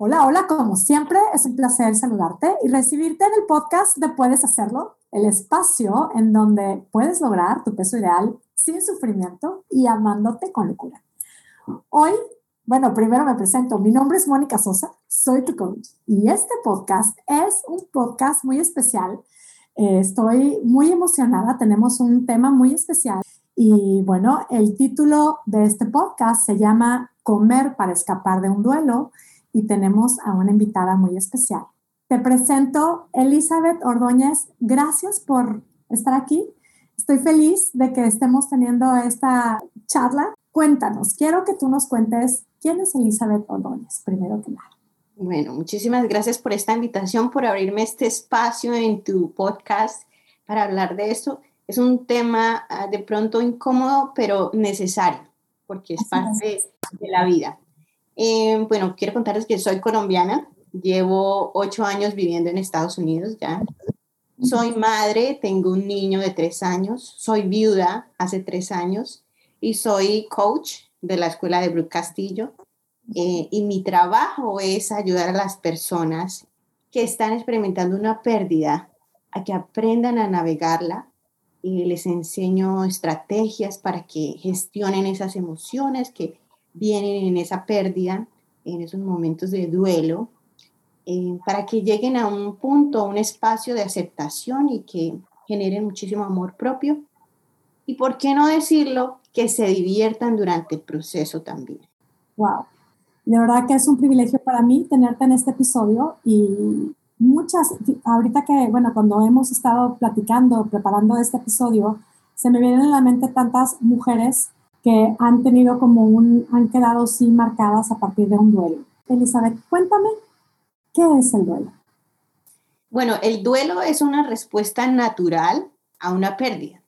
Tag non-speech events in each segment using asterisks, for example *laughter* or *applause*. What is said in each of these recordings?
Hola, hola, como siempre, es un placer saludarte y recibirte en el podcast de Puedes Hacerlo, el espacio en donde puedes lograr tu peso ideal sin sufrimiento y amándote con locura. Hoy, bueno, primero me presento. Mi nombre es Mónica Sosa, soy tu coach y este podcast es un podcast muy especial. Eh, estoy muy emocionada, tenemos un tema muy especial y bueno, el título de este podcast se llama Comer para escapar de un duelo y tenemos a una invitada muy especial. Te presento Elizabeth Ordóñez. Gracias por estar aquí. Estoy feliz de que estemos teniendo esta charla. Cuéntanos, quiero que tú nos cuentes quién es Elizabeth Ordóñez, primero que nada. Bueno, muchísimas gracias por esta invitación, por abrirme este espacio en tu podcast para hablar de esto. Es un tema ah, de pronto incómodo, pero necesario, porque es parte de la vida. Eh, bueno, quiero contarles que soy colombiana, llevo ocho años viviendo en Estados Unidos ya. Soy madre, tengo un niño de tres años, soy viuda hace tres años y soy coach de la escuela de Brook Castillo. Eh, y mi trabajo es ayudar a las personas que están experimentando una pérdida a que aprendan a navegarla y les enseño estrategias para que gestionen esas emociones, que vienen en esa pérdida, en esos momentos de duelo, eh, para que lleguen a un punto, a un espacio de aceptación y que generen muchísimo amor propio. Y por qué no decirlo, que se diviertan durante el proceso también. Wow. De verdad que es un privilegio para mí tenerte en este episodio y muchas, ahorita que, bueno, cuando hemos estado platicando, preparando este episodio, se me vienen a la mente tantas mujeres que han tenido como un, han quedado sí marcadas a partir de un duelo. Elizabeth, cuéntame, ¿qué es el duelo? Bueno, el duelo es una respuesta natural a una pérdida.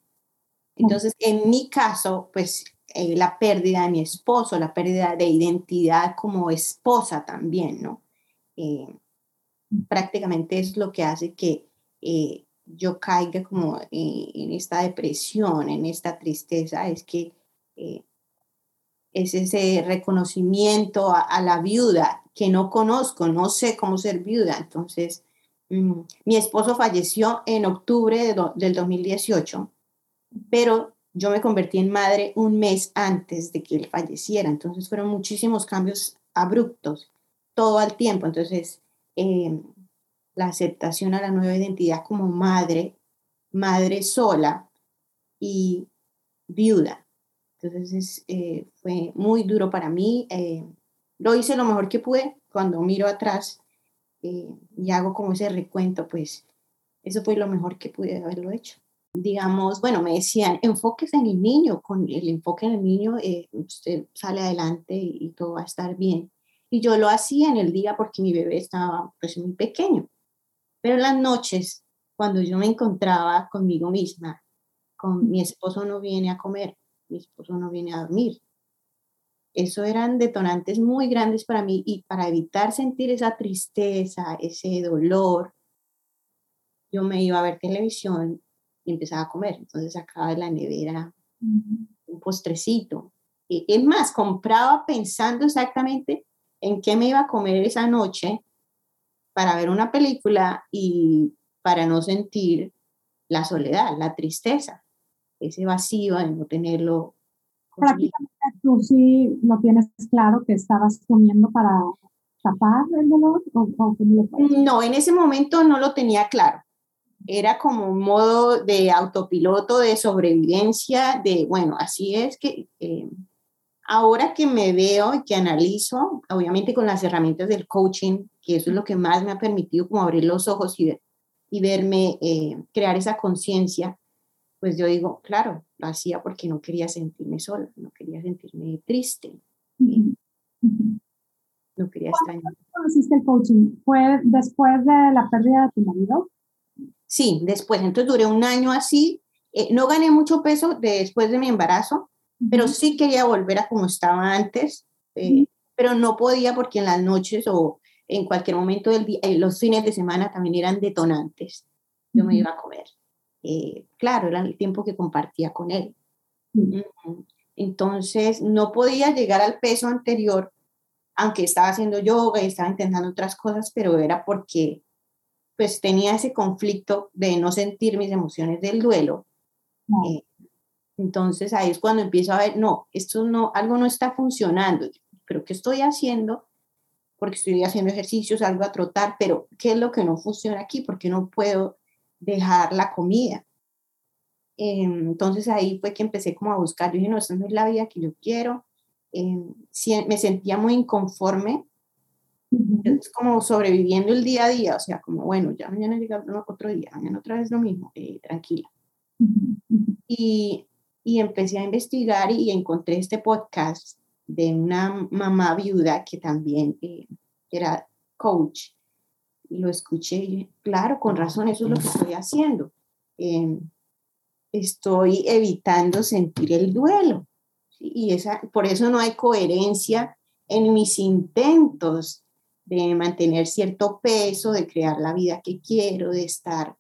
Entonces, en mi caso, pues eh, la pérdida de mi esposo, la pérdida de identidad como esposa también, ¿no? Eh, prácticamente es lo que hace que eh, yo caiga como en esta depresión, en esta tristeza, es que eh, es ese reconocimiento a, la viuda que no conozco, no sé cómo ser viuda. Entonces, mm, mi esposo falleció en octubre del 2018, pero yo me convertí en madre un mes antes de que él falleciera. Entonces fueron muchísimos cambios abruptos, todo al tiempo. Entonces, em, la aceptación a la nueva identidad como madre, madre sola y viuda. Entonces eh, fue muy duro para mí. Eh, lo hice lo mejor que pude. Cuando miro atrás eh, y hago como ese recuento, pues eso fue lo mejor que pude haberlo hecho. Digamos, bueno, me decían, enfóquese en el niño. Con el enfoque en el niño, usted sale adelante y, todo va a estar bien. Y yo lo hacía en el día porque mi bebé estaba pues muy pequeño. Pero en las noches, cuando yo me encontraba conmigo misma, con mi esposo no viene a comer, mi esposo no viene a dormir. Eso eran detonantes muy grandes para mí y para evitar sentir esa tristeza, ese dolor, yo me iba a ver televisión y empezaba a comer. Entonces sacaba de la nevera un postrecito. Y, es más, compraba pensando exactamente en qué me iba a comer esa noche para ver una película y para no sentir la soledad, la tristeza ese vacío de no tenerlo. Prácticamente tú sí lo tienes claro que estabas comiendo para tapar el dolor No, en ese momento no lo tenía claro. Era como un modo de autopiloto, de sobrevivencia, de, bueno, así es que eh, ahora que me veo y que analizo, obviamente con las herramientas del coaching, que eso es lo que más me ha permitido como abrir los ojos y, y verme, eh, crear esa conciencia, pues yo digo, claro, lo hacía porque no quería sentirme sola, no quería sentirme triste, no quería extrañar. conociste el coaching? ¿Fue después de la pérdida de tu marido? Sí, después, entonces duré un año así, eh, no gané mucho peso después de mi embarazo, pero sí quería volver a como estaba antes, eh, pero no podía porque en las noches o en cualquier momento del día, eh, los fines de semana también eran detonantes. Yo me iba a comer. Eh, claro, era el tiempo que compartía con él. Entonces, no podía llegar al peso anterior aunque estaba haciendo yoga y estaba intentando otras cosas, pero era porque pues tenía ese conflicto de no sentir mis emociones del duelo. Eh, entonces ahí es cuando empiezo a ver, no, esto no, algo no está funcionando, pero ¿qué estoy haciendo? Porque estoy haciendo ejercicios, algo a trotar, pero ¿qué es lo que no funciona aquí? Porque no puedo dejar la comida. Em, entonces ahí fue que empecé como a buscar, yo dije, no, esta no es la vida que yo quiero. Em, me sentía muy inconforme, es como sobreviviendo el día a día, o sea, como, bueno, ya mañana llega otro día, mañana otra vez lo mismo, eh, tranquila. y, y, empecé a investigar y encontré este podcast de una mamá viuda que también eh, era coach. Lo escuché claro, con razón, eso es lo que estoy haciendo. Eh, estoy evitando sentir el duelo. Y esa, por eso no hay coherencia en mis intentos de mantener cierto peso, de crear la vida que quiero, de estar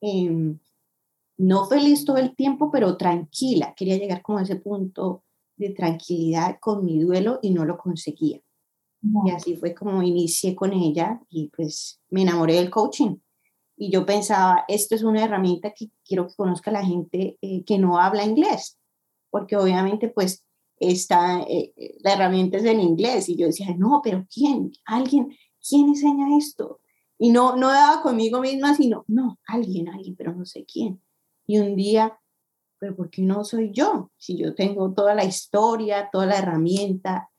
em, no feliz todo el tiempo, pero tranquila. Quería llegar como a ese punto de tranquilidad con mi duelo y no lo conseguía. Y así fue como inicié con ella y pues me enamoré del coaching y yo pensaba, esto es una herramienta que quiero que conozca la gente eh, que no habla inglés, porque obviamente pues está, eh, eh, la herramienta es en inglés y yo decía, no, pero ¿quién? ¿Alguien? ¿Quién enseña esto? Y no, no daba conmigo misma, sino, no, alguien, alguien, pero no sé quién. Y un día, pero ¿por qué no soy yo? Si yo tengo toda la historia, toda la herramienta,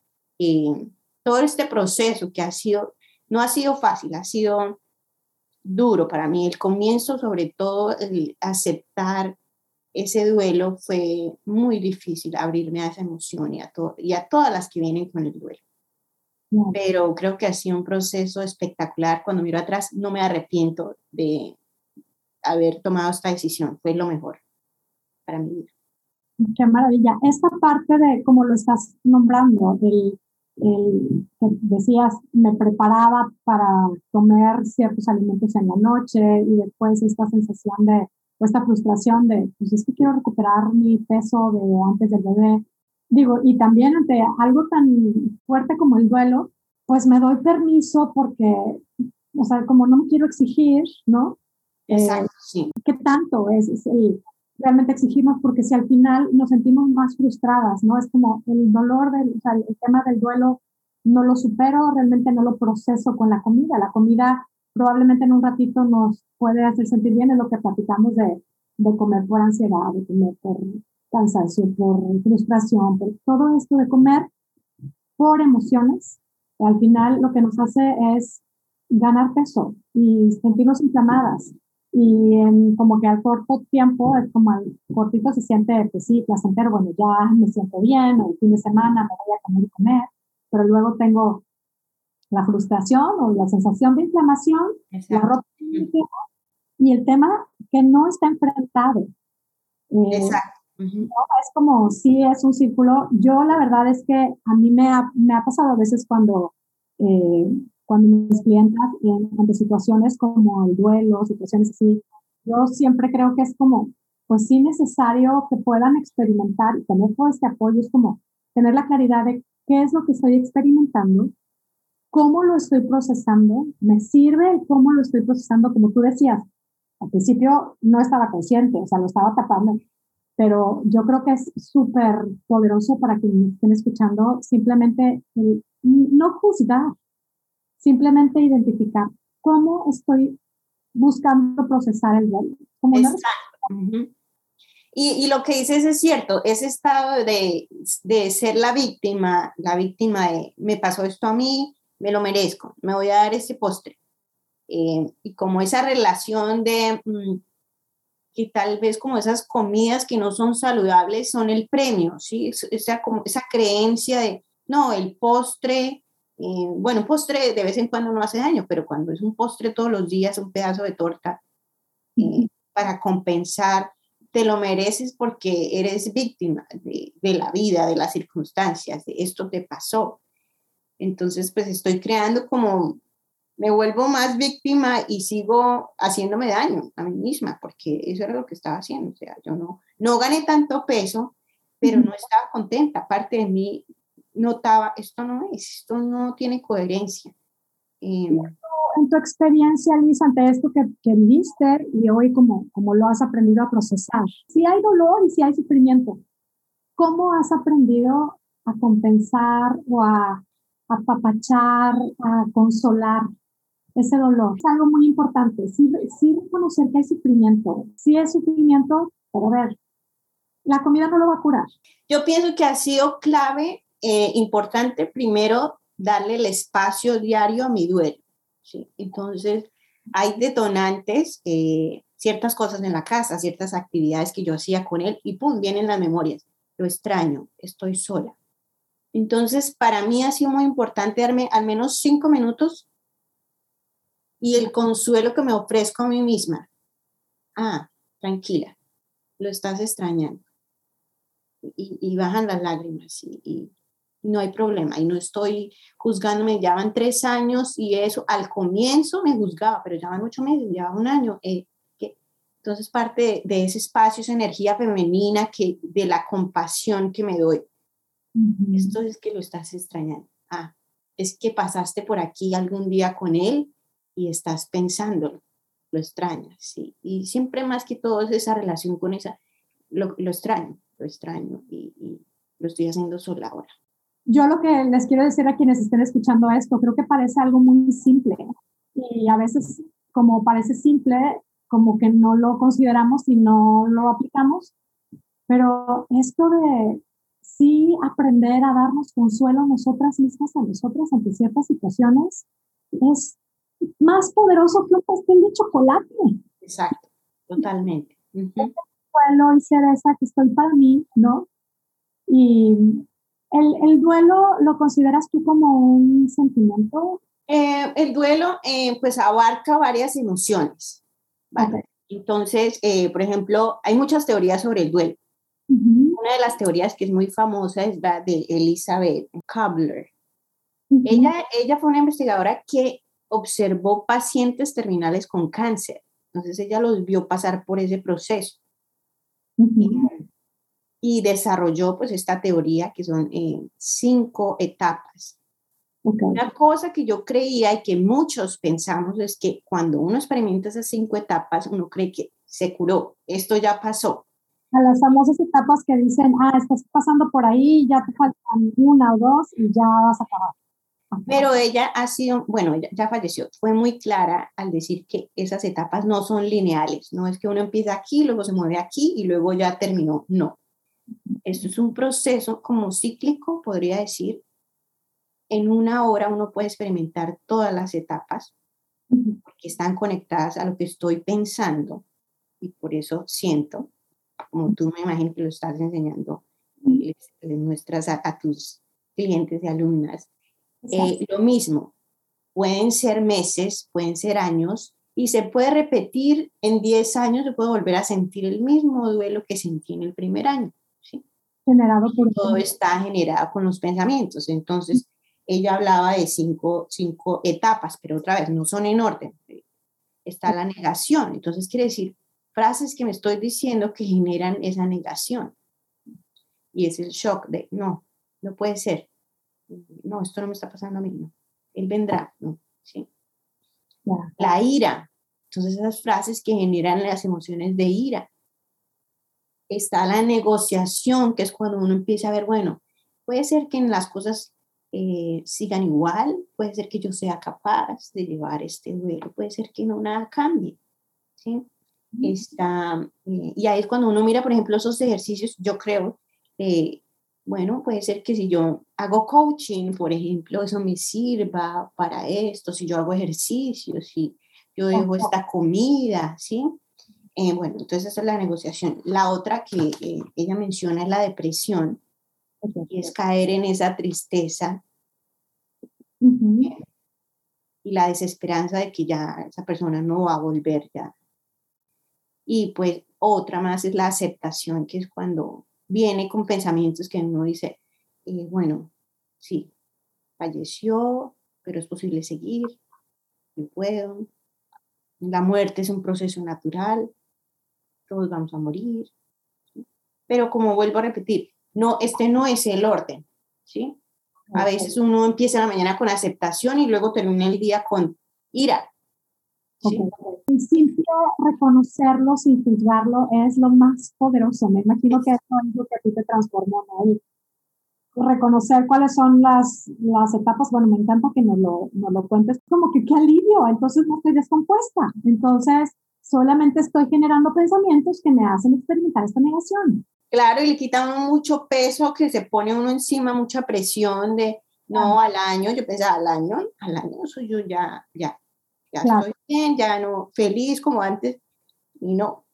todo este proceso que ha sido, no ha sido fácil, ha sido duro para mí. El comienzo, sobre todo, el aceptar ese duelo fue muy difícil, abrirme a esa emoción y a, y a todas las que vienen con el duelo. Pero creo que ha sido un proceso espectacular. Cuando miro atrás, no me arrepiento de haber tomado esta decisión. Fue lo mejor para mi vida. Qué maravilla. Esta parte de, como lo estás nombrando, el el, decías, me preparaba para comer ciertos alimentos en la noche y después esta sensación de, o esta frustración de, pues es que quiero recuperar mi peso de antes del bebé. Digo, y también ante algo tan fuerte como el duelo, pues me doy permiso porque, o sea, como no me quiero exigir, ¿no? Exacto, eh, sí. ¿Qué tanto es, es el, realmente exigimos porque si al final nos sentimos más frustradas, ¿no? Es como el dolor del, o sea, el tema del duelo no lo supero, realmente no lo proceso con la comida. La comida probablemente en un ratito nos puede hacer sentir bien, es lo que platicamos de, de comer por ansiedad, de comer por cansancio, por frustración, por todo esto de comer por emociones. Al final lo que nos hace es ganar peso y sentirnos inflamadas y en, como que al corto tiempo, es como al cortito se siente, pues sí, placentero, bueno, ya me siento bien, o el fin de semana me voy a comer y comer, pero luego tengo la frustración o la sensación de inflamación, la ropa y el tema que no está enfrentado. Eh, Exacto. Es como, sí, es un círculo. Yo la verdad es que a mí me ha, me ha pasado a veces cuando eh, cuando mis clientes en, ante situaciones como el duelo, situaciones así, yo siempre creo que es como, pues sí necesario que puedan experimentar y tener todo este apoyo, es como tener la claridad de qué es lo que estoy experimentando, cómo lo estoy procesando, me sirve cómo lo estoy procesando, como tú decías, al principio no estaba consciente, o sea, lo estaba tapando, pero yo creo que es súper poderoso para quienes estén escuchando simplemente no juzgar, simplemente identificar cómo estoy buscando procesar el duelo. Exacto. y, y, lo que dices es cierto, ese estado de, de, ser la víctima, la víctima de me pasó esto a mí, me lo merezco, me voy a dar ese postre. Eh, y como esa relación de mm, que tal vez como esas comidas que no son saludables son el premio, ¿sí? Esa, como, esa creencia de, no, el postre eh, bueno, un postre de vez en cuando no hace daño, pero cuando es un postre todos los días, un pedazo de torta, eh, para compensar, te lo mereces porque eres víctima de, de, la vida, de las circunstancias, de esto te pasó. Entonces, pues estoy creando como, me vuelvo más víctima y sigo haciéndome daño a mí misma, porque eso era lo que estaba haciendo. O sea, yo no, no gané tanto peso, pero no estaba contenta. Parte de mí notaba, esto no es, esto no tiene coherencia. Em, en tu experiencia, Liz, ante esto que, que viviste y hoy como, como lo has aprendido a procesar, si hay dolor y si hay sufrimiento, ¿cómo has aprendido a compensar o a apapachar, a consolar ese dolor? Es algo muy importante, sí, sí reconocer que hay sufrimiento, sí es sufrimiento, pero a ver, la comida no lo va a curar. Yo pienso que ha sido clave, eh, importante, primero darle el espacio diario a mi duelo. ¿sí? Entonces, hay detonantes, eh, ciertas cosas en la casa, ciertas actividades que yo hacía con él y pum, vienen las memorias. Lo extraño, estoy sola. Entonces, para mí ha sido muy importante darme al menos cinco minutos y el consuelo que me ofrezco a mí misma. Ah, tranquila, lo estás extrañando. Y, bajan las lágrimas y no hay problema y no estoy juzgándome, ya van tres años y eso, al comienzo me juzgaba, pero ya van ocho meses, ya van un año. Eh, que, entonces parte de, ese espacio, esa energía femenina, que, de la compasión que me doy. Esto es que lo estás extrañando. Ah, es que pasaste por aquí algún día con él y estás pensándolo, lo extrañas, sí. Y siempre más que todo es esa relación con esa, lo, lo extraño, lo extraño y, y lo estoy haciendo sola ahora yo lo que les quiero decir a quienes estén escuchando esto, creo que parece algo muy simple y a veces como parece simple, como que no lo consideramos y no lo aplicamos, pero esto de sí aprender a darnos consuelo a nosotras mismas, a nosotras ante ciertas situaciones, es más poderoso que un pastel de chocolate. Exacto, totalmente. Uh Consuelo y cereza que estoy para mí, ¿no? Y ¿El, duelo lo consideras tú como un sentimiento? Eh, el duelo eh, pues abarca varias emociones. Entonces, eh, por ejemplo, hay muchas teorías sobre el duelo. Una de las teorías que es muy famosa es la de Elizabeth Kabler. ella, ella fue una investigadora que observó pacientes terminales con cáncer. Entonces ella los vio pasar por ese proceso y desarrolló pues esta teoría que son eh, cinco etapas. Una cosa que yo creía y que muchos pensamos es que cuando uno experimenta esas cinco etapas, uno cree que se curó, esto ya pasó. A las famosas etapas que dicen, ah, estás pasando por ahí, ya te faltan una o dos y ya vas a acabar. Pero ella ha sido, bueno, ya falleció, fue muy clara al decir que esas etapas no son lineales, no es que uno empieza aquí, luego se mueve aquí y luego ya terminó, no. Esto es un proceso como cíclico, podría decir. En una hora uno puede experimentar todas las etapas porque están conectadas a lo que estoy pensando y por eso siento, como tú me imagino que lo estás enseñando, les, muestras a, tus clientes y alumnas. Eh, lo mismo, pueden ser meses, pueden ser años, y se puede repetir en 10 años, se puede volver a sentir el mismo duelo que sentí en el primer año. Generado por... Todo está generado con los pensamientos. Entonces, ella hablaba de cinco, cinco etapas, pero otra vez, no son en orden. Está la negación. Entonces, quiere decir frases que me estoy diciendo que generan esa negación. Y es el shock de, no, no puede ser. No, esto no me está pasando a mí. No. Él vendrá. No. ¿sí? La ira. Entonces, esas frases que generan las emociones de ira está la negociación, que es cuando uno empieza a ver, bueno, puede ser que en las cosas eh, sigan igual, puede ser que yo sea capaz de llevar este duelo, puede ser que no nada cambie. ¿sí? Está, eh, y ahí es cuando uno mira, por ejemplo, esos ejercicios, yo creo, eh, bueno, puede ser que si yo hago coaching, por ejemplo, eso me sirva para esto, si yo hago ejercicios, si yo dejo esta comida, ¿sí? Eh, bueno, entonces esa es la negociación. La otra que eh, ella menciona es la depresión, y es caer en esa tristeza eh, y la desesperanza de que ya esa persona no va a volver ya. Y pues otra más es la aceptación, que es cuando viene con pensamientos que uno dice, bueno, sí, falleció, pero es posible seguir, yo puedo. La muerte es un proceso natural, todos vamos a morir. Pero como vuelvo a repetir, no, este no es el orden, ¿sí? A veces uno empieza la mañana con aceptación y luego termina el día con ira. ¿sí? El simple reconocerlo sin juzgarlo es lo más poderoso. Me imagino que es lo que a ti te transformó, ¿no? reconocer cuáles son las, las etapas, bueno, me encanta que nos lo, nos lo cuentes, como que qué alivio, entonces no estoy descompuesta, entonces solamente estoy generando pensamientos que me hacen experimentar esta negación. Claro, y le quitan mucho peso que se pone uno encima, mucha presión de, no, al año, yo pensaba, al año, al año soy yo ya, ya, ya estoy bien, ya no, feliz como antes, y no,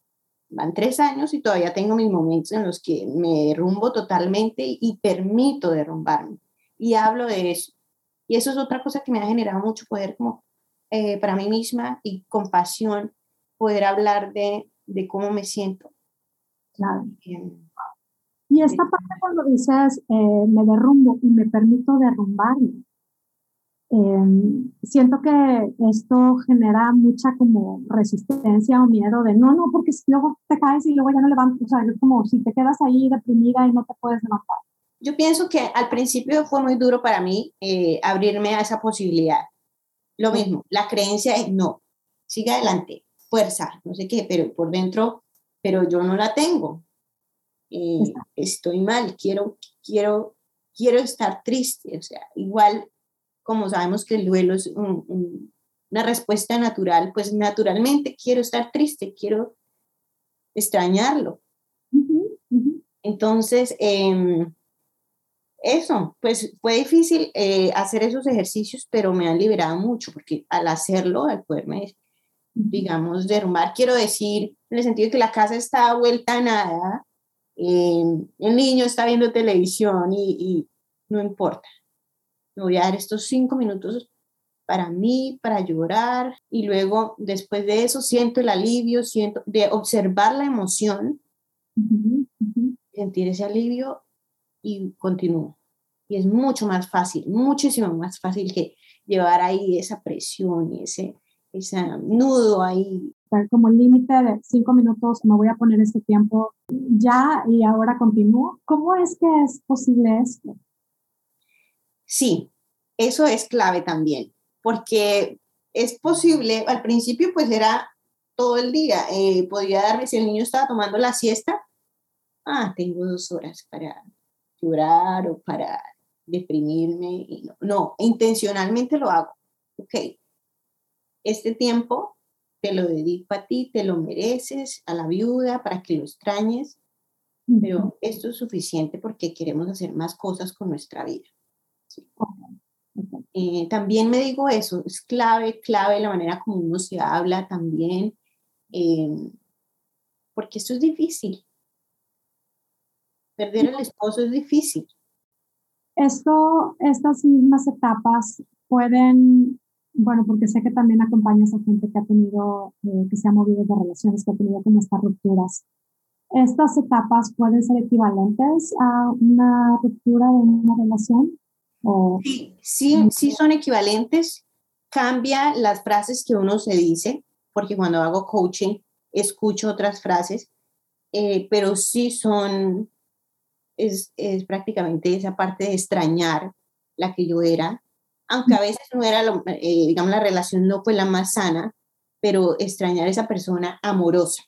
van tres años y todavía tengo mis momentos en los que me derrumbo totalmente y permito derrumbarme, y hablo de eso. Y eso es otra cosa que me ha generado mucho poder como eh, para mí misma y compasión, poder hablar de, de cómo me siento. Claro. Y esta parte cuando dices, eh, me derrumbo y me permito derrumbarme, em, siento que esto genera mucha como resistencia o miedo de, no, no, porque luego te caes y luego ya no levantas, o sea, es como si te quedas ahí deprimida y no te puedes levantar. Yo pienso que al principio fue muy duro para mí eh, abrirme a esa posibilidad. Lo mismo, la creencia es no, sigue adelante, fuerza, no sé qué, pero por dentro, pero yo no la tengo. Eh, estoy mal, quiero, quiero, quiero estar triste. O sea, igual como sabemos que el duelo es una respuesta natural, pues naturalmente quiero estar triste, quiero extrañarlo. Entonces, em, eso, pues fue difícil eh, hacer esos ejercicios, pero me han liberado mucho, porque al hacerlo, al poderme, digamos, derrumbar, quiero decir, en el sentido de que la casa está vuelta a nada, el niño está viendo televisión y, no importa. Me voy a dar estos cinco minutos para mí, para llorar y luego después de eso siento el alivio, siento de observar la emoción, sentir ese alivio y continúo. Y es mucho más fácil, muchísimo más fácil que llevar ahí esa presión y ese, ese nudo ahí como límite de cinco minutos, me voy a poner este tiempo ya y ahora continúo. ¿Cómo es que es posible esto? Sí, eso es clave también, porque es posible, al principio pues era todo el día, eh, podía darme, si el niño estaba tomando la siesta, ah, tengo dos horas para llorar o para deprimirme. Y no, no, intencionalmente lo hago. Ok, este tiempo te lo dedico a ti, te lo mereces, a la viuda, para que lo extrañes, pero esto es suficiente porque queremos hacer más cosas con nuestra vida. Eh, también me digo eso, es clave, clave la manera como uno se habla también, em, porque esto es difícil. Perder al esposo es difícil. Esto, estas mismas etapas pueden bueno, porque sé que también acompañas a gente que ha tenido, eh, que se ha movido de relaciones, que ha tenido como estas rupturas. ¿Estas etapas pueden ser equivalentes a una ruptura de una relación? ¿O? Sí, sí, sí son equivalentes. Cambia las frases que uno se dice, porque cuando hago coaching escucho otras frases, eh, pero sí son, es, es prácticamente esa parte de extrañar la que yo era, aunque a veces no era, eh, digamos, la relación no fue la más sana, pero extrañar esa persona amorosa,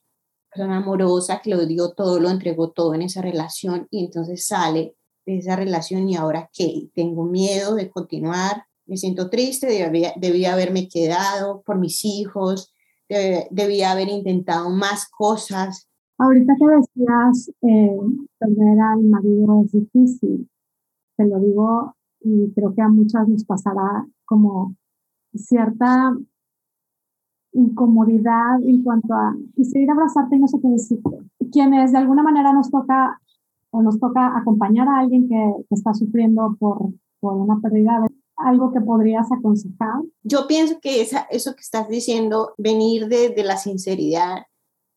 persona amorosa que lo dio todo, lo entregó todo en esa relación y entonces sale de esa relación y ahora qué, tengo miedo de continuar, me siento triste, debía, debía haberme quedado por mis hijos, debía haber intentado más cosas. Ahorita que decías, eh, perder al marido es difícil, te lo digo y creo que a muchas nos pasará como cierta incomodidad en cuanto a quisiera abrazarte y no sé qué decirte. Quienes de alguna manera nos toca o nos toca acompañar a alguien que, está sufriendo por, por una pérdida, algo que podrías aconsejar. Yo pienso que esa, eso que estás diciendo, venir de, de la sinceridad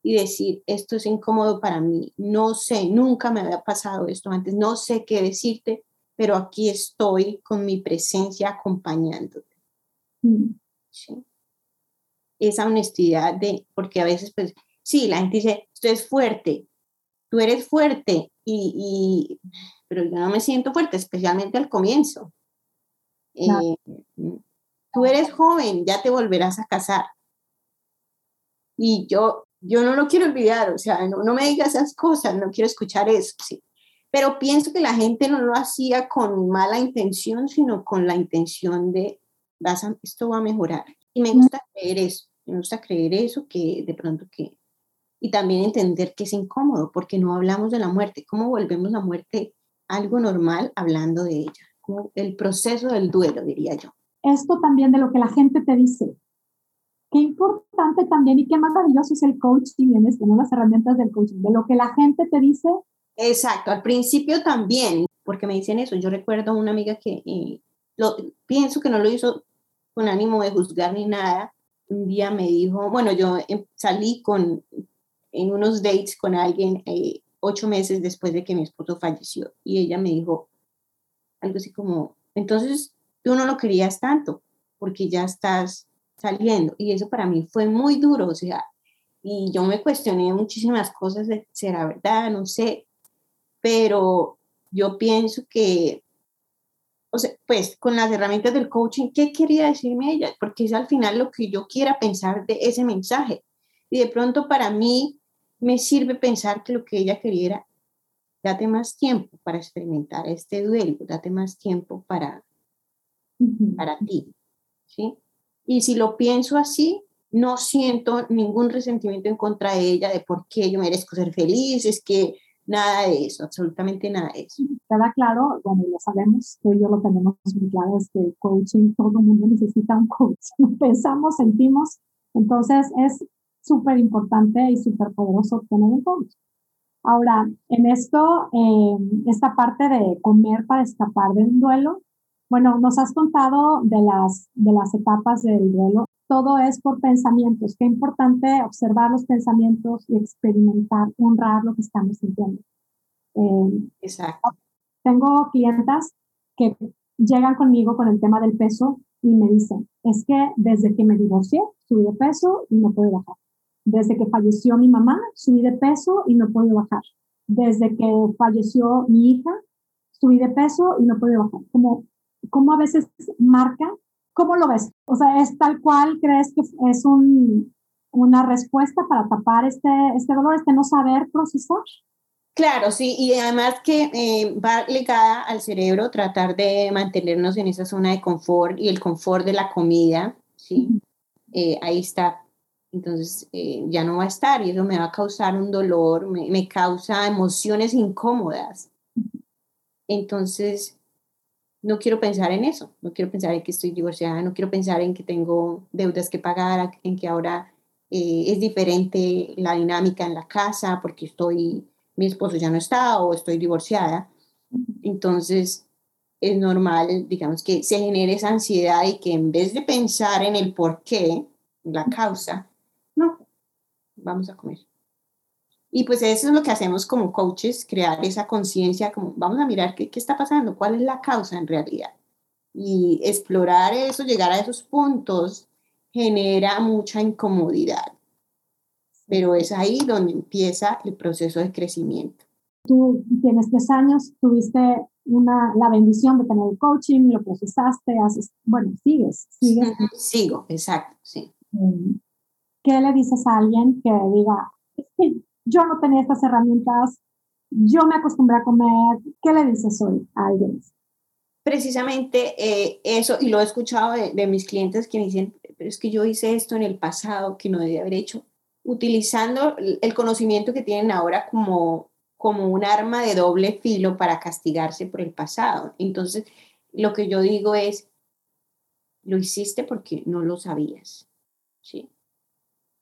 y decir, esto es incómodo para mí, no sé, nunca me había pasado esto antes, no sé qué decirte, pero aquí estoy con mi presencia acompañándote. Mm. Esa honestidad de, porque a veces, pues, sí, la gente dice, tú es fuerte, tú eres fuerte, y, y, pero yo no me siento fuerte, especialmente al comienzo. Eh, tú eres joven, ya te volverás a casar. Y yo, yo no lo quiero olvidar, o sea, no, no me digas esas cosas, no quiero escuchar eso, sí. Pero pienso que la gente no lo hacía con mala intención, sino con la intención de, vas esto va a mejorar. Y me gusta creer eso, me gusta creer eso, que de pronto que... Y también entender que es incómodo, porque no hablamos de la muerte. ¿Cómo volvemos la muerte algo normal hablando de ella? Como el proceso del duelo, diría yo. Esto también de lo que la gente te dice, qué importante también y qué maravilloso es el coaching, vienes con las herramientas del coaching, de lo que la gente te dice. Exacto, al principio también, porque me dicen eso. Yo recuerdo a una amiga que eh, lo, pienso que no lo hizo con ánimo de juzgar ni nada. Un día me dijo, bueno, yo em, salí con, en unos dates con alguien eh, ocho meses después de que mi esposo falleció y ella me dijo algo así como, entonces tú no lo querías tanto porque ya estás saliendo. Y eso para mí fue muy duro, o sea, y yo me cuestioné muchísimas cosas ¿será verdad? No sé, pero yo pienso que, o sea, pues con las herramientas del coaching, ¿qué quería decirme ella? Porque es al final lo que yo quiera pensar de ese mensaje. Y de pronto para mí me sirve pensar que lo que ella quería era, date más tiempo para experimentar este duelo, date más tiempo para, para ti, ¿sí? Y si lo pienso así, no siento ningún resentimiento en contra de ella de por qué yo merezco ser feliz, es que nada de eso, absolutamente nada de eso. Queda claro, bueno, lo sabemos, tú y yo lo tenemos muy claro, es que el coaching, todo el mundo necesita un coach. *laughs* Pensamos, sentimos, entonces es súper importante y súper poderoso tener un coach. Ahora, en esto, eh, esta parte de comer para escapar de un duelo, bueno, nos has contado de las, de las etapas del duelo. Todo es por pensamientos. Qué importante observar los pensamientos y experimentar, honrar lo que estamos sintiendo. Eh, Exacto. Tengo clientas que llegan conmigo con el tema del peso y me dicen, es que desde que me divorcié, subí de peso y no puedo bajar. Desde que falleció mi mamá, subí de peso y no puedo bajar. Desde que falleció mi hija, subí de peso y no puedo bajar. Como cómo a veces marca, ¿cómo lo ves? O sea, ¿es tal cual crees que es un, una respuesta para tapar este, este dolor, este no saber procesar? Claro, sí, y además que eh, va ligada al cerebro tratar de mantenernos en esa zona de confort y el confort de la comida, ¿sí? Eh, ahí está. Entonces eh, ya no va a estar y eso me va a causar un dolor, me, me causa emociones incómodas. Entonces, no quiero pensar en eso, no quiero pensar en que estoy divorciada, no quiero pensar en que tengo deudas que pagar, en que ahora eh, es diferente la dinámica en la casa porque estoy, mi esposo ya no está o estoy divorciada. Entonces, es normal, digamos, que se genere esa ansiedad y que en vez de pensar en el por qué, la causa, no, vamos a comer. Y pues eso es lo que hacemos como coaches, crear esa conciencia, como vamos a mirar qué, qué está pasando, cuál es la causa en realidad. Y explorar eso, llegar a esos puntos, genera mucha incomodidad. Pero es ahí donde empieza el proceso de crecimiento. Tú tienes tres años, tuviste una, la bendición de tener el coaching, lo procesaste, haces, bueno, sigues, sigues. Sigo, exacto, sí. Mm. ¿Qué le dices a alguien que diga, yo no tenía estas herramientas, yo me acostumbré a comer, ¿qué le dices hoy a alguien? Precisamente eh, eso, y lo he escuchado de, mis clientes que me dicen, pero es que yo hice esto en el pasado que no debía haber hecho, utilizando el conocimiento que tienen ahora como, como un arma de doble filo para castigarse por el pasado. Entonces, lo que yo digo es, lo hiciste porque no lo sabías, ¿sí?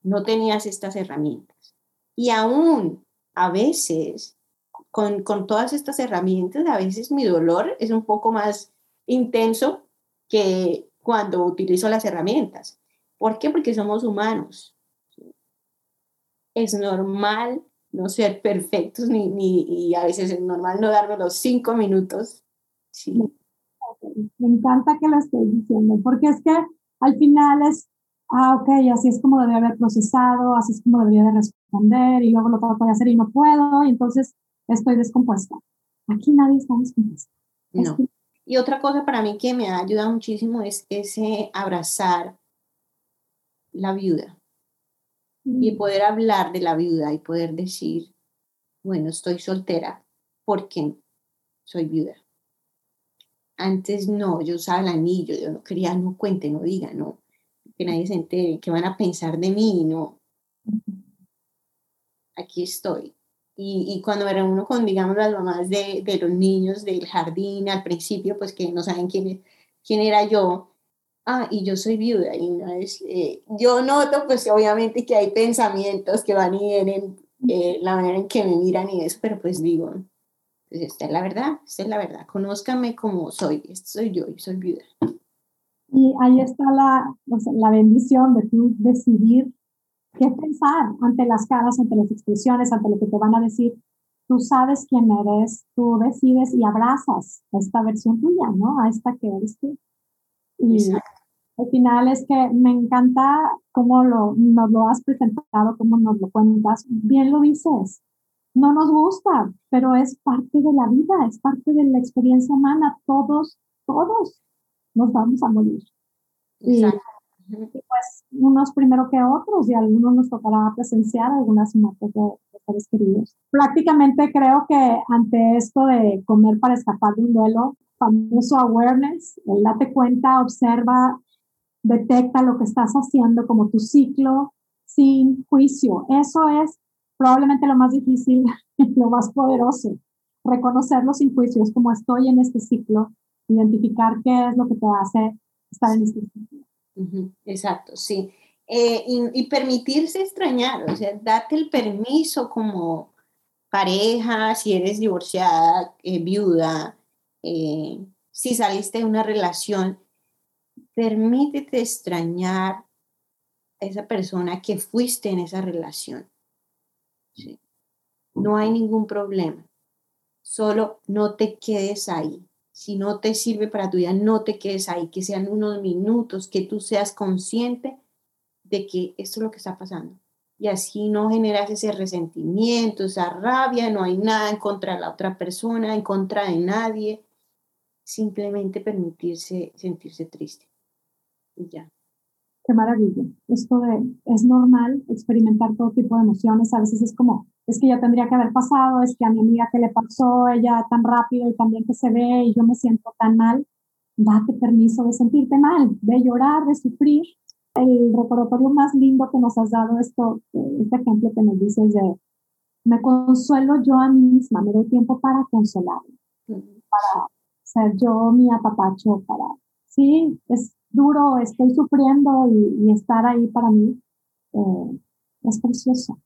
No tenías estas herramientas. Y aún a veces, con, con todas estas herramientas, a veces mi dolor es un poco más intenso que cuando utilizo las herramientas. ¿Por qué? Porque somos humanos. Es normal no ser perfectos ni, ni, y a veces es normal no darme los cinco minutos. Sí. Me encanta que lo estés diciendo, porque es que al final es ah, ok, así es como debería haber procesado, así es como debería de responder, y luego lo trato de hacer y no puedo, y entonces estoy descompuesta. Aquí nadie está descompuesta. No. Y otra cosa para mí que me ha ayudado muchísimo es ese abrazar la viuda y mm. poder hablar de la viuda y poder decir, bueno, estoy soltera porque soy viuda. Antes no, yo usaba el anillo, yo no quería, no cuente, no diga, no, que nadie se entere, que van a pensar de mí, no. Aquí estoy. Y, y, cuando me reúno con, digamos, las mamás de, de, los niños del jardín al principio, pues que no saben quién, quién era yo, ah, y yo soy viuda, y no es, eh, yo noto, pues obviamente que hay pensamientos que van y vienen, eh, la manera en que me miran y eso, pero pues digo, pues esta es la verdad, esta es la verdad, conózcame como soy, esto soy yo y soy viuda. Y ahí está la, la bendición de tú decidir qué pensar ante las caras, ante las expresiones, ante lo que te van a decir. Tú sabes quién eres, tú decides y abrazas esta versión tuya, ¿no? A esta que eres tú. Y al final es que me encanta cómo lo, nos lo has presentado, cómo nos lo cuentas. Bien lo dices, no nos gusta, pero es parte de la vida, es parte de la experiencia humana. Todos, todos nos vamos a morir. Y, pues unos primero que otros y a algunos nos tocará presenciar algunas muertes de, seres queridos. Prácticamente creo que ante esto de comer para escapar de un duelo, famoso awareness, el date cuenta, observa, detecta lo que estás haciendo como tu ciclo sin juicio. Eso es probablemente lo más difícil, *laughs* lo más poderoso. Reconocerlo sin juicio es como estoy en este ciclo, identificar qué es lo que te hace estar en este ciclo. Exacto, sí. Eh, y, permitirse extrañar, o sea, date el permiso como pareja, si eres divorciada, eh, viuda, eh, si saliste de una relación, permítete extrañar a esa persona que fuiste en esa relación. No hay ningún problema. Solo no te quedes ahí. Si no te sirve para tu vida, no te quedes ahí. Que sean unos minutos, que tú seas consciente de que esto es lo que está pasando. Y así no generas ese resentimiento, esa rabia, no hay nada en contra de la otra persona, en contra de nadie. Simplemente permitirse sentirse triste. Y ya. Qué maravilla. Esto de, es normal experimentar todo tipo de emociones. A veces es como, es que ya tendría que haber pasado, es que a mi amiga que le pasó, ella tan rápido y también que se ve y yo me siento tan mal. Date permiso de sentirte mal, de llorar, de sufrir. El recordatorio más lindo que nos has dado, esto, este ejemplo que nos dices de, me consuelo yo a mí misma, me doy tiempo para consolarme, para ser yo mi apapacho, para, sí, es duro, estoy sufriendo y, estar ahí para mí eh, es precioso.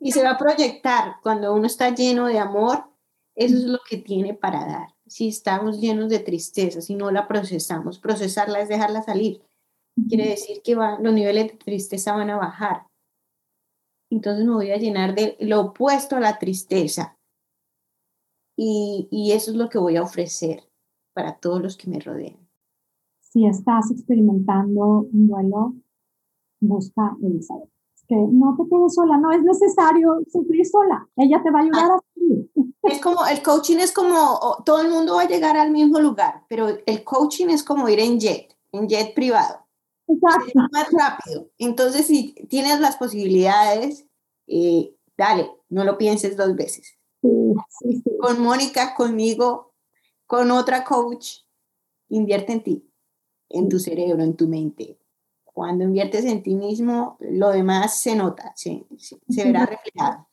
Y se va a proyectar cuando uno está lleno de amor, eso es lo que tiene para dar. Si estamos llenos de tristeza, si no la procesamos, procesarla es dejarla salir. Quiere decir que va, los niveles de tristeza van a bajar. Entonces me voy a llenar de lo opuesto a la tristeza. Y, y eso es lo que voy a ofrecer para todos los que me rodeen si estás experimentando un duelo, busca Elizabeth. Que no te quedes sola, no es necesario sufrir sola, ella te va a ayudar a sufrir. *laughs* Es como, el coaching es como, todo el mundo va a llegar al mismo lugar, pero el coaching es como ir en jet, en jet privado. Exacto. más rápido. Entonces, si tienes las posibilidades, eh, dale, no lo pienses dos veces. Con Mónica, conmigo, con otra coach, invierte en ti en tu cerebro, en tu mente. Cuando inviertes en ti mismo, lo demás se nota, se, se, verá reflejado.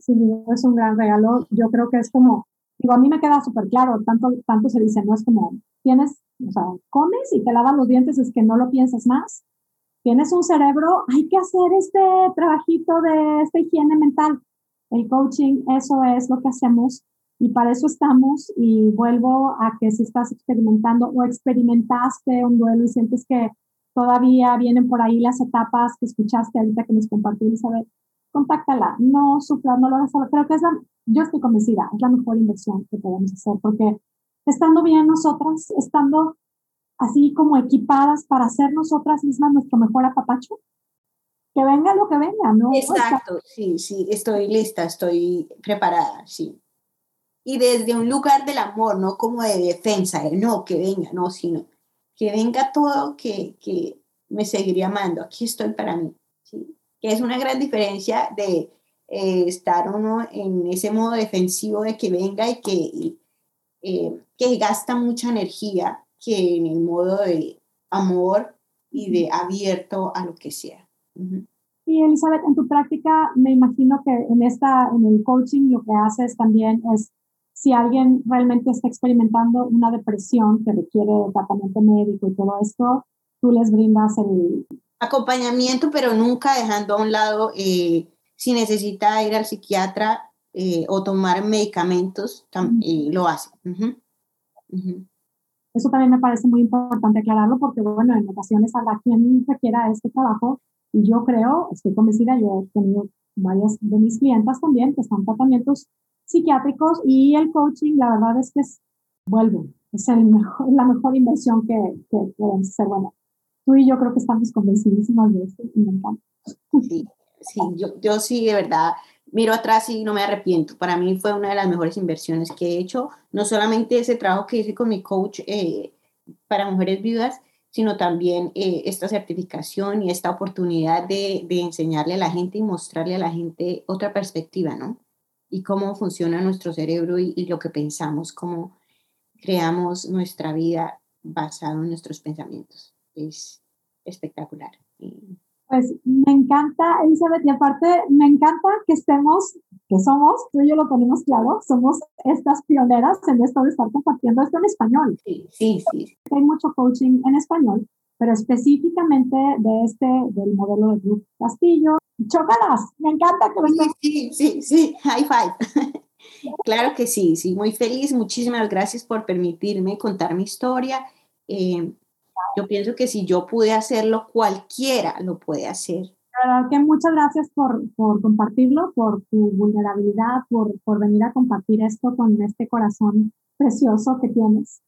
Sí, es un gran regalo. Yo creo que es como, digo, a mí me queda súper claro, tanto, tanto se dice, no es como, tienes, o sea, comes y te lavas los dientes, es que no lo piensas más. Tienes un cerebro, hay que hacer este trabajito de esta higiene mental. El coaching, eso es lo que hacemos y para eso estamos y vuelvo a que si estás experimentando o experimentaste un duelo y sientes que todavía vienen por ahí las etapas que escuchaste ahorita que nos compartió Elizabeth, contáctala, no sufras, no lo hagas solo. Creo que es la, yo estoy convencida, es la mejor inversión que podemos hacer porque estando bien nosotras, estando así como equipadas para ser nosotras mismas nuestro mejor apapacho, que venga lo que venga, ¿no? Exacto, sí, sí, estoy lista, estoy preparada, sí. y desde un lugar del amor, no como de defensa, de no, que venga, no, sino que venga todo, que, que me seguiría amando, aquí estoy para mí. ¿sí? Que es una gran diferencia de eh, estar uno en ese modo defensivo de que venga y que, eh, que gasta mucha energía que en el modo de amor y de abierto a lo que sea. Y Elizabeth, en tu práctica, me imagino que en, esta, en el coaching lo que haces también es si alguien realmente está experimentando una depresión que requiere tratamiento médico y todo esto, tú les brindas el... Acompañamiento, pero nunca dejando a un lado eh, si necesita ir al psiquiatra eh, o tomar medicamentos, lo hace. Eso también me parece muy importante aclararlo porque, bueno, en ocasiones habrá quien requiera este trabajo y yo creo, estoy convencida, yo he tenido varias de mis clientas también que están tratamientos psiquiátricos y el coaching, la verdad es que es, vuelve, es el mejor, la mejor inversión que, que hacer. Bueno, tú y yo creo que estamos convencidísimas de esto y me encanta. Sí, sí yo, yo sí, de verdad, miro atrás y no me arrepiento. Para mí fue una de las mejores inversiones que he hecho, no solamente ese trabajo que hice con mi coach eh, para mujeres viudas, sino también eh, esta certificación y esta oportunidad de, de, enseñarle a la gente y mostrarle a la gente otra perspectiva, ¿no? Y cómo funciona nuestro cerebro y, lo que pensamos, cómo creamos nuestra vida basado en nuestros pensamientos. Es espectacular. Pues me encanta, Elizabeth, y aparte me encanta que estemos, que somos, tú y yo lo tenemos claro, somos estas pioneras en esto de estar compartiendo esto en español. Sí, sí, sí. Hay mucho coaching en español, pero específicamente de este, del modelo de Grupo Castillo. Chócalas, me encanta que me Sí, sí, sí, high five. *laughs* claro que sí, sí, muy feliz. Muchísimas gracias por permitirme contar mi historia. Eh, yo pienso que si yo pude hacerlo, cualquiera lo puede hacer. La verdad que muchas gracias por, por compartirlo, por tu vulnerabilidad, por, por venir a compartir esto con este corazón precioso que tienes.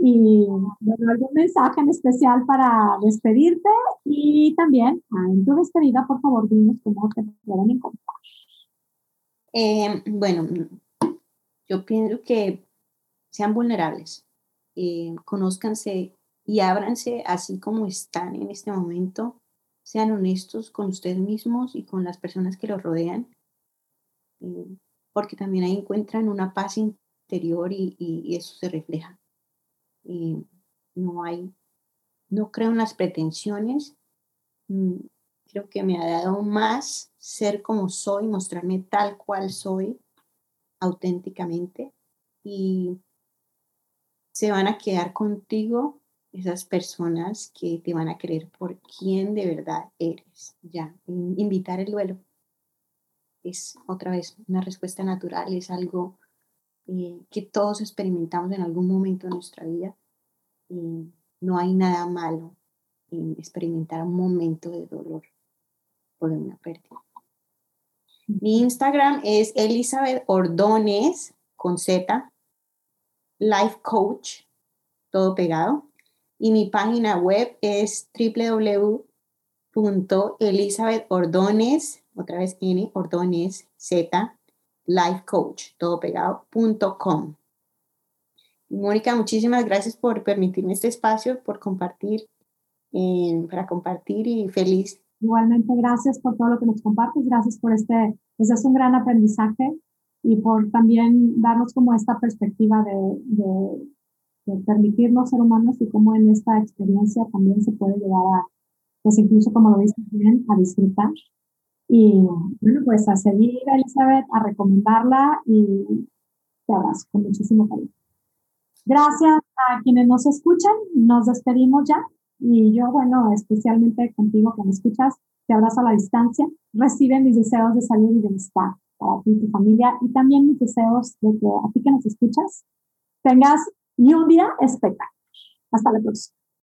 Y bueno, algún mensaje en especial para despedirte y también ah, en tu despedida, por favor, dinos cómo te pueden encontrar. Eh, bueno, yo pienso que sean vulnerables, eh, conózcanse y ábranse así como están en este momento, sean honestos con ustedes mismos y con las personas que los rodean, eh, porque también ahí encuentran una paz interior y eso se refleja no hay, no creo en las pretensiones. Mm, creo que me ha dado más ser como soy, mostrarme tal cual soy auténticamente y se van a quedar contigo esas personas que te van a querer por quien de verdad eres. Ya, invitar el duelo es otra vez una respuesta natural, es algo eh, que todos experimentamos en algún momento de nuestra vida. Y no hay nada malo en experimentar un momento de dolor o de una pérdida. Mi Instagram es Elizabeth Ordones con Z, Life Coach, todo pegado. Y mi página web es www.elizabethordones, otra vez N, Ordones, Z, lifecoach, todo pegado.com. Mónica, muchísimas gracias por permitirme este espacio, por compartir, eh, para compartir y feliz. Igualmente, gracias por todo lo que nos compartes, gracias por este, pues es un gran aprendizaje y por también darnos como esta perspectiva de, permitirnos ser humanos y cómo en esta experiencia también se puede llegar a, pues incluso como lo dices bien, a disfrutar y bueno, pues a seguir a Elizabeth, a recomendarla y te abrazo con muchísimo cariño. Gracias a quienes nos escuchan, nos despedimos ya y yo, bueno, especialmente contigo que me escuchas, te abrazo a la distancia, recibe mis deseos de salud y bienestar para ti y tu familia y también mis deseos de que a ti que nos escuchas tengas un día espectacular. Hasta la próxima.